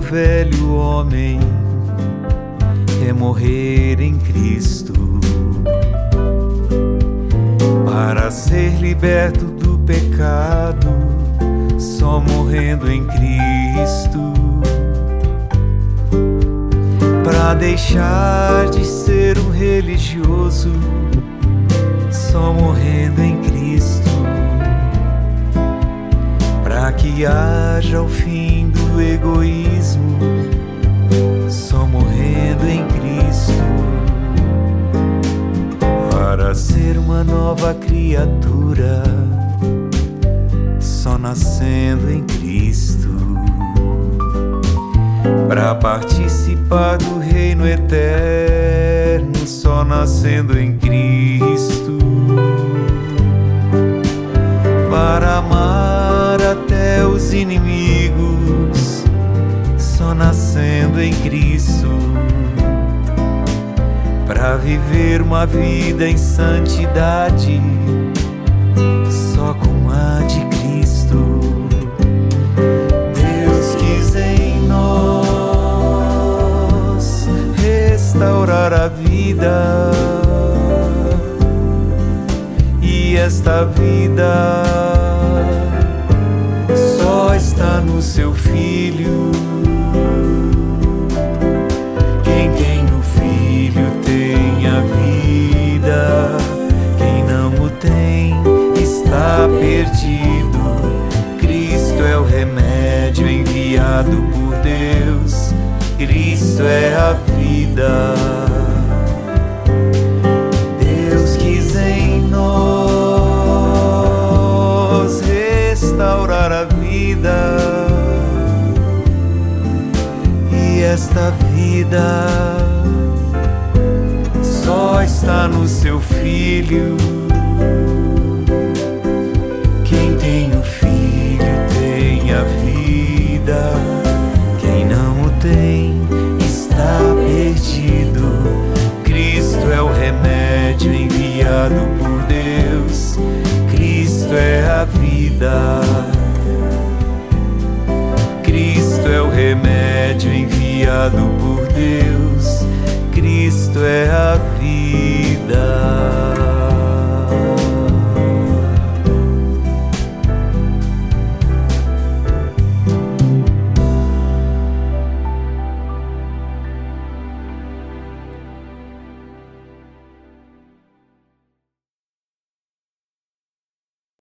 velho homem é morrer em Cristo para ser liberto do pecado, só morrendo em Cristo. Para deixar de ser um religioso, só morrendo em Cristo. Para que haja o fim Para ser uma nova criatura, só nascendo em Cristo. Para participar do reino eterno, só nascendo em Cristo. Para amar até os inimigos, só nascendo em Cristo. Para viver uma vida em santidade, só com a de Cristo. Deus quis em nós restaurar a vida. E esta vida só está no seu filho. Remédio enviado por Deus. Cristo é a vida. Deus quis em nós restaurar a vida. E esta vida só está no seu filho. Vida. Cristo é o remédio enviado por Deus. Cristo é a